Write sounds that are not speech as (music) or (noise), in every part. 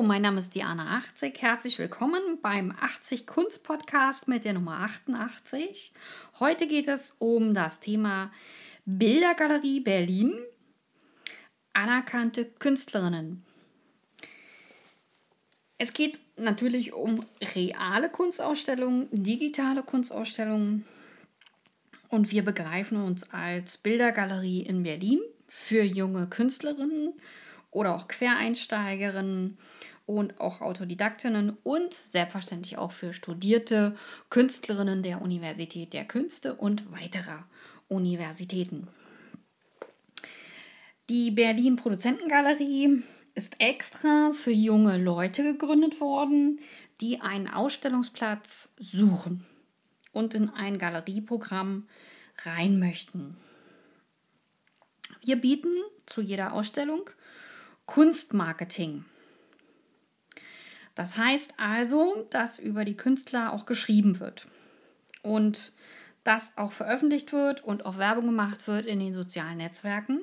Mein Name ist Diana 80. Herzlich willkommen beim 80 Kunst Podcast mit der Nummer 88. Heute geht es um das Thema Bildergalerie Berlin. Anerkannte Künstlerinnen. Es geht natürlich um reale Kunstausstellungen, digitale Kunstausstellungen und wir begreifen uns als Bildergalerie in Berlin für junge Künstlerinnen oder auch Quereinsteigerinnen und auch Autodidaktinnen und selbstverständlich auch für studierte Künstlerinnen der Universität der Künste und weiterer Universitäten. Die Berlin Produzentengalerie ist extra für junge Leute gegründet worden, die einen Ausstellungsplatz suchen und in ein Galerieprogramm rein möchten. Wir bieten zu jeder Ausstellung Kunstmarketing. Das heißt also, dass über die Künstler auch geschrieben wird und dass auch veröffentlicht wird und auch Werbung gemacht wird in den sozialen Netzwerken.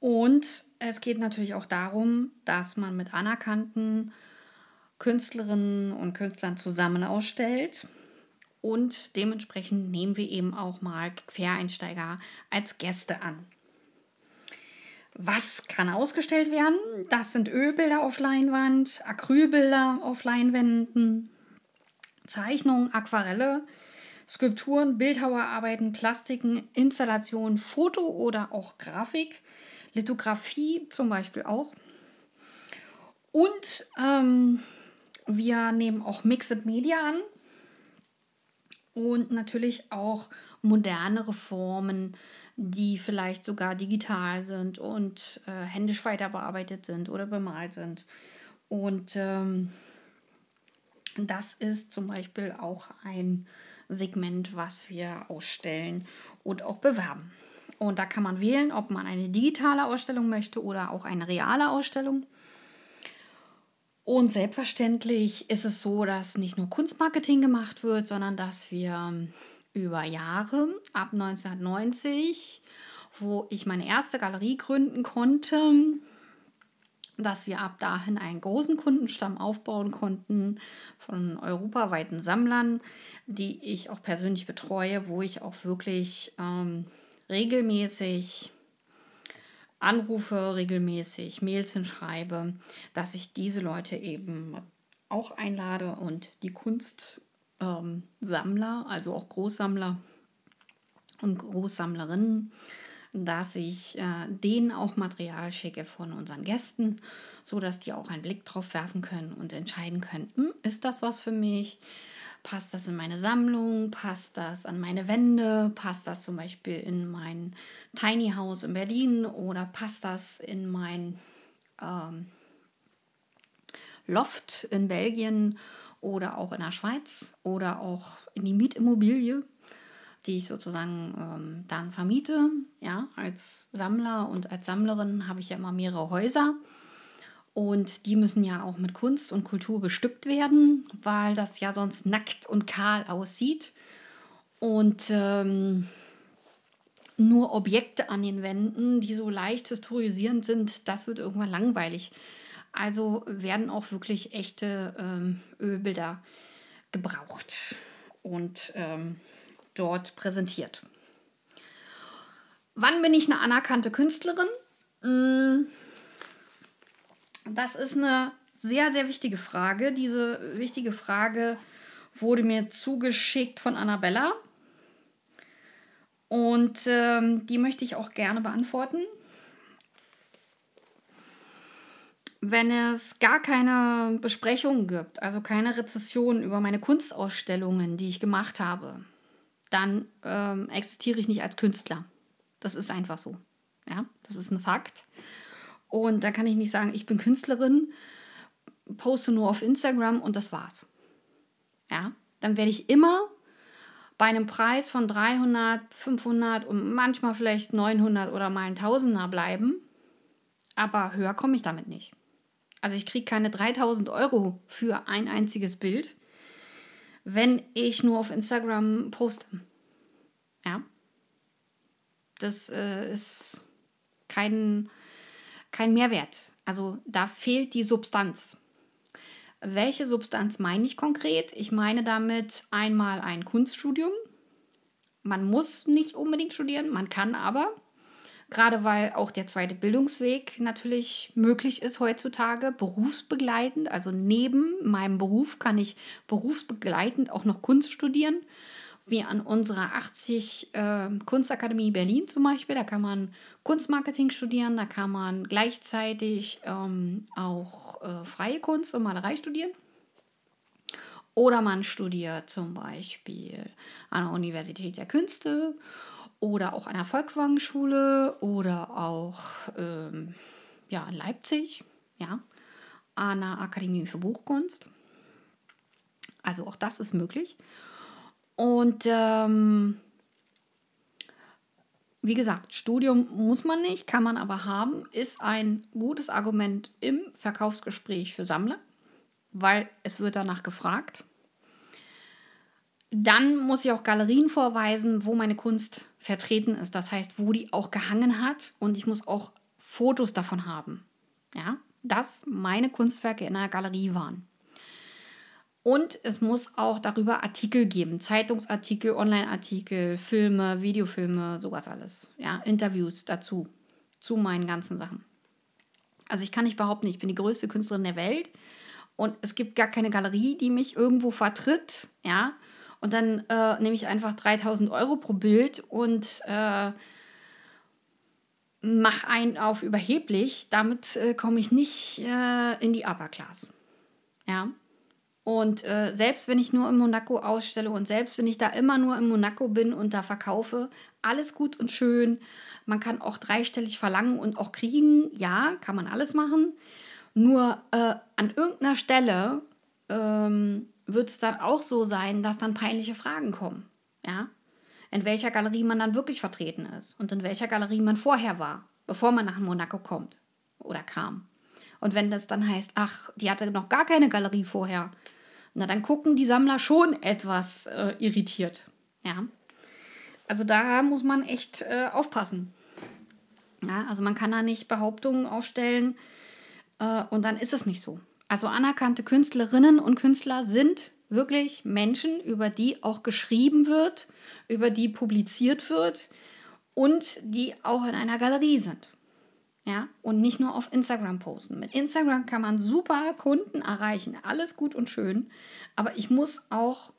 Und es geht natürlich auch darum, dass man mit anerkannten Künstlerinnen und Künstlern zusammen ausstellt. Und dementsprechend nehmen wir eben auch mal Quereinsteiger als Gäste an. Was kann ausgestellt werden? Das sind Ölbilder auf Leinwand, Acrylbilder auf Leinwänden, Zeichnungen, Aquarelle, Skulpturen, Bildhauerarbeiten, Plastiken, Installationen, Foto oder auch Grafik, Lithografie zum Beispiel auch. Und ähm, wir nehmen auch Mixed Media an und natürlich auch modernere Formen die vielleicht sogar digital sind und äh, händisch weiter bearbeitet sind oder bemalt sind. Und ähm, das ist zum Beispiel auch ein Segment, was wir ausstellen und auch bewerben. Und da kann man wählen, ob man eine digitale Ausstellung möchte oder auch eine reale Ausstellung. Und selbstverständlich ist es so, dass nicht nur Kunstmarketing gemacht wird, sondern dass wir über Jahre, ab 1990, wo ich meine erste Galerie gründen konnte, dass wir ab dahin einen großen Kundenstamm aufbauen konnten von europaweiten Sammlern, die ich auch persönlich betreue, wo ich auch wirklich ähm, regelmäßig anrufe, regelmäßig Mails hinschreibe, dass ich diese Leute eben auch einlade und die Kunst ähm, Sammler, also auch Großsammler und Großsammlerinnen, dass ich äh, denen auch Material schicke von unseren Gästen, sodass die auch einen Blick drauf werfen können und entscheiden können, hm, ist das was für mich? Passt das in meine Sammlung? Passt das an meine Wände? Passt das zum Beispiel in mein Tiny House in Berlin oder passt das in mein ähm, Loft in Belgien? Oder auch in der Schweiz oder auch in die Mietimmobilie, die ich sozusagen ähm, dann vermiete. Ja, als Sammler und als Sammlerin habe ich ja immer mehrere Häuser. Und die müssen ja auch mit Kunst und Kultur bestückt werden, weil das ja sonst nackt und kahl aussieht. Und ähm, nur Objekte an den Wänden, die so leicht historisierend sind, das wird irgendwann langweilig. Also werden auch wirklich echte ähm, Ölbilder gebraucht und ähm, dort präsentiert. Wann bin ich eine anerkannte Künstlerin? Mm, das ist eine sehr, sehr wichtige Frage. Diese wichtige Frage wurde mir zugeschickt von Annabella. Und ähm, die möchte ich auch gerne beantworten. Wenn es gar keine Besprechungen gibt, also keine Rezession über meine Kunstausstellungen, die ich gemacht habe, dann ähm, existiere ich nicht als Künstler. Das ist einfach so. Ja, das ist ein Fakt. Und da kann ich nicht sagen, ich bin Künstlerin, poste nur auf Instagram und das war's. Ja, dann werde ich immer bei einem Preis von 300, 500 und manchmal vielleicht 900 oder mal ein Tausender bleiben. Aber höher komme ich damit nicht. Also ich kriege keine 3000 Euro für ein einziges Bild, wenn ich nur auf Instagram poste. Ja. Das äh, ist kein, kein Mehrwert. Also da fehlt die Substanz. Welche Substanz meine ich konkret? Ich meine damit einmal ein Kunststudium. Man muss nicht unbedingt studieren, man kann aber. Gerade weil auch der zweite Bildungsweg natürlich möglich ist heutzutage, berufsbegleitend. Also neben meinem Beruf kann ich berufsbegleitend auch noch Kunst studieren wie an unserer 80 äh, Kunstakademie Berlin zum Beispiel. Da kann man Kunstmarketing studieren, da kann man gleichzeitig ähm, auch äh, freie Kunst und Malerei studieren. Oder man studiert zum Beispiel an der Universität der Künste oder auch an der Volkwang-Schule oder auch ähm, ja, in Leipzig, ja, an der Akademie für Buchkunst. Also auch das ist möglich. Und ähm, wie gesagt, Studium muss man nicht, kann man aber haben, ist ein gutes Argument im Verkaufsgespräch für Sammler, weil es wird danach gefragt. Dann muss ich auch Galerien vorweisen, wo meine Kunst vertreten ist. Das heißt, wo die auch gehangen hat und ich muss auch Fotos davon haben. Ja, dass meine Kunstwerke in einer Galerie waren. Und es muss auch darüber Artikel geben, Zeitungsartikel, Online-Artikel, Filme, Videofilme, sowas alles. Ja, Interviews dazu, zu meinen ganzen Sachen. Also ich kann nicht behaupten, ich bin die größte Künstlerin der Welt und es gibt gar keine Galerie, die mich irgendwo vertritt, ja. Und dann äh, nehme ich einfach 3000 Euro pro Bild und äh, mache einen auf überheblich. Damit äh, komme ich nicht äh, in die Upper Class. Ja. Und äh, selbst wenn ich nur in Monaco ausstelle und selbst wenn ich da immer nur in Monaco bin und da verkaufe, alles gut und schön. Man kann auch dreistellig verlangen und auch kriegen. Ja, kann man alles machen. Nur äh, an irgendeiner Stelle ähm, wird es dann auch so sein, dass dann peinliche Fragen kommen. Ja? In welcher Galerie man dann wirklich vertreten ist und in welcher Galerie man vorher war, bevor man nach Monaco kommt oder kam. Und wenn das dann heißt, ach, die hatte noch gar keine Galerie vorher, na dann gucken die Sammler schon etwas äh, irritiert. Ja. Also da muss man echt äh, aufpassen. Ja, also man kann da nicht Behauptungen aufstellen äh, und dann ist es nicht so. Also anerkannte Künstlerinnen und Künstler sind wirklich Menschen, über die auch geschrieben wird, über die publiziert wird und die auch in einer Galerie sind. Ja, und nicht nur auf Instagram posten. Mit Instagram kann man super Kunden erreichen. Alles gut und schön. Aber ich muss auch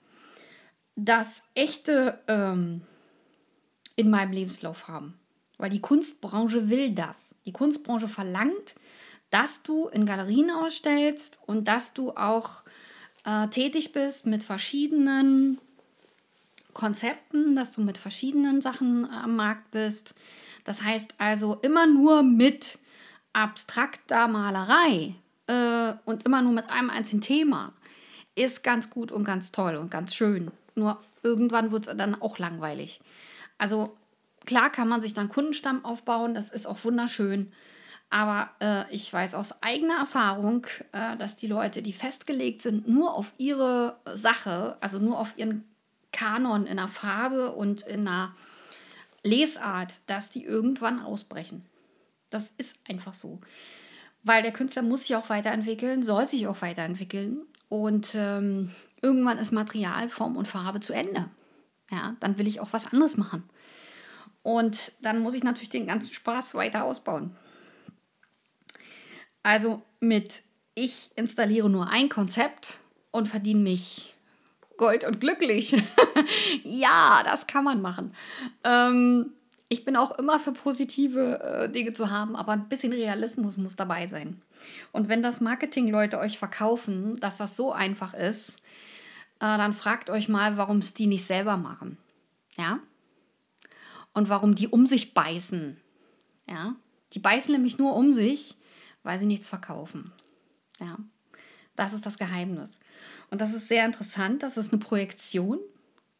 das echte ähm, in meinem Lebenslauf haben. Weil die Kunstbranche will das. Die Kunstbranche verlangt, dass du in Galerien ausstellst und dass du auch äh, tätig bist mit verschiedenen Konzepten, dass du mit verschiedenen Sachen am Markt bist das heißt also immer nur mit abstrakter Malerei äh, und immer nur mit einem einzigen Thema ist ganz gut und ganz toll und ganz schön. Nur irgendwann wird es dann auch langweilig. Also klar kann man sich dann Kundenstamm aufbauen, das ist auch wunderschön. Aber äh, ich weiß aus eigener Erfahrung, äh, dass die Leute, die festgelegt sind, nur auf ihre Sache, also nur auf ihren Kanon in der Farbe und in der Lesart, dass die irgendwann ausbrechen. Das ist einfach so. Weil der Künstler muss sich auch weiterentwickeln, soll sich auch weiterentwickeln. Und ähm, irgendwann ist Material, Form und Farbe zu Ende. Ja, dann will ich auch was anderes machen. Und dann muss ich natürlich den ganzen Spaß weiter ausbauen. Also mit ich installiere nur ein Konzept und verdiene mich Gold und glücklich. (laughs) ja, das kann man machen. Ähm, ich bin auch immer für positive äh, Dinge zu haben, aber ein bisschen Realismus muss dabei sein. Und wenn das Marketing-Leute euch verkaufen, dass das so einfach ist, äh, dann fragt euch mal, warum es die nicht selber machen. Ja? Und warum die um sich beißen. Ja? Die beißen nämlich nur um sich, weil sie nichts verkaufen. Ja? Das ist das Geheimnis. Und das ist sehr interessant. Das ist eine Projektion.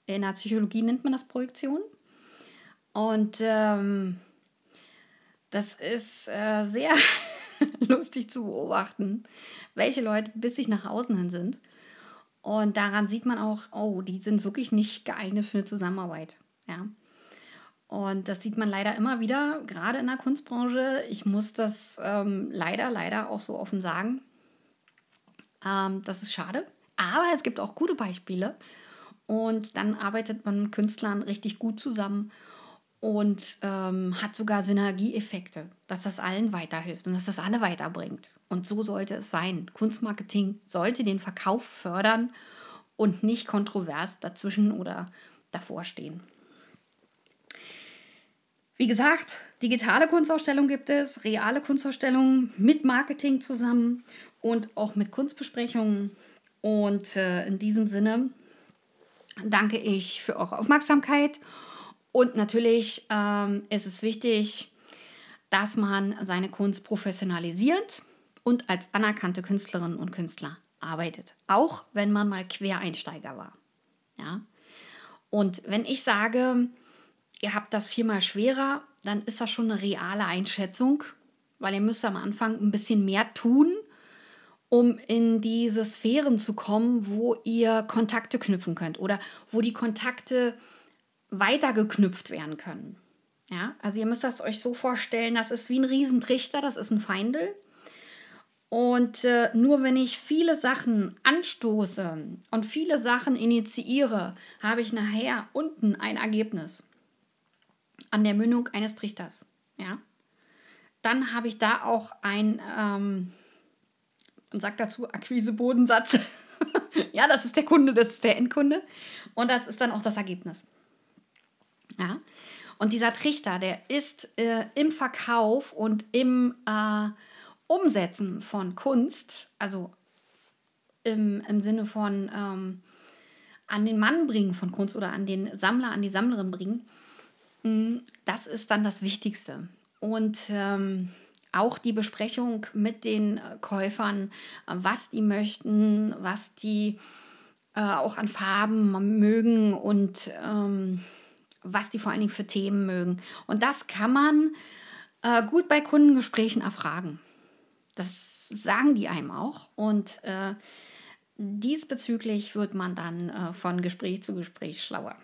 In der Psychologie nennt man das Projektion. Und ähm, das ist äh, sehr (laughs) lustig zu beobachten, welche Leute bissig nach außen hin sind. Und daran sieht man auch, oh, die sind wirklich nicht geeignet für eine Zusammenarbeit. Ja. Und das sieht man leider immer wieder, gerade in der Kunstbranche. Ich muss das ähm, leider, leider auch so offen sagen. Ähm, das ist schade. Aber es gibt auch gute Beispiele. Und dann arbeitet man mit Künstlern richtig gut zusammen und ähm, hat sogar Synergieeffekte, dass das allen weiterhilft und dass das alle weiterbringt. Und so sollte es sein. Kunstmarketing sollte den Verkauf fördern und nicht kontrovers dazwischen oder davor stehen. Wie gesagt, digitale Kunstausstellungen gibt es, reale Kunstausstellungen mit Marketing zusammen und auch mit Kunstbesprechungen. Und äh, in diesem Sinne danke ich für eure Aufmerksamkeit. Und natürlich ähm, ist es wichtig, dass man seine Kunst professionalisiert und als anerkannte Künstlerinnen und Künstler arbeitet. Auch wenn man mal Quereinsteiger war. Ja? Und wenn ich sage, ihr habt das viermal schwerer, dann ist das schon eine reale Einschätzung, weil ihr müsst am Anfang ein bisschen mehr tun, um in diese Sphären zu kommen, wo ihr Kontakte knüpfen könnt oder wo die Kontakte weiter geknüpft werden können. Ja, also ihr müsst das euch so vorstellen, das ist wie ein Riesentrichter, das ist ein Feindel. Und äh, nur wenn ich viele Sachen anstoße und viele Sachen initiiere, habe ich nachher unten ein Ergebnis an der Mündung eines Trichters. Ja? Dann habe ich da auch ein, ähm, und sagt dazu Akquise-Bodensatz. (laughs) ja, das ist der Kunde, das ist der Endkunde. Und das ist dann auch das Ergebnis. Ja. Und dieser Trichter, der ist äh, im Verkauf und im äh, Umsetzen von Kunst, also im, im Sinne von ähm, an den Mann bringen von Kunst oder an den Sammler, an die Sammlerin bringen, das ist dann das Wichtigste. Und ähm, auch die Besprechung mit den äh, Käufern, was die möchten, was die äh, auch an Farben mögen und ähm, was die vor allen Dingen für Themen mögen. Und das kann man äh, gut bei Kundengesprächen erfragen. Das sagen die einem auch. Und äh, diesbezüglich wird man dann äh, von Gespräch zu Gespräch schlauer.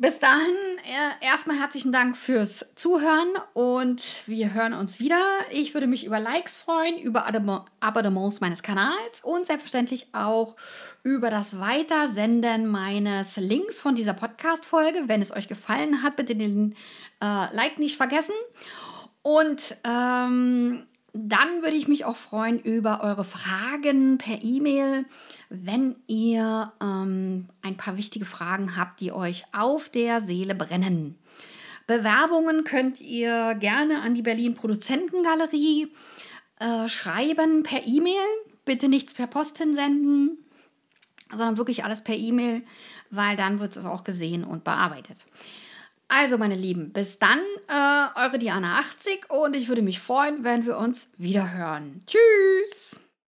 Bis dahin äh, erstmal herzlichen Dank fürs Zuhören und wir hören uns wieder. Ich würde mich über Likes freuen, über Abonnements meines Kanals und selbstverständlich auch über das Weitersenden meines Links von dieser Podcast-Folge. Wenn es euch gefallen hat, bitte den äh, Like nicht vergessen. Und ähm, dann würde ich mich auch freuen über eure Fragen per E-Mail wenn ihr ähm, ein paar wichtige Fragen habt, die euch auf der Seele brennen. Bewerbungen könnt ihr gerne an die Berlin Produzentengalerie äh, schreiben per E-Mail. Bitte nichts per Post hinsenden, sondern wirklich alles per E-Mail, weil dann wird es auch gesehen und bearbeitet. Also, meine Lieben, bis dann, äh, eure Diana 80 und ich würde mich freuen, wenn wir uns wieder hören. Tschüss!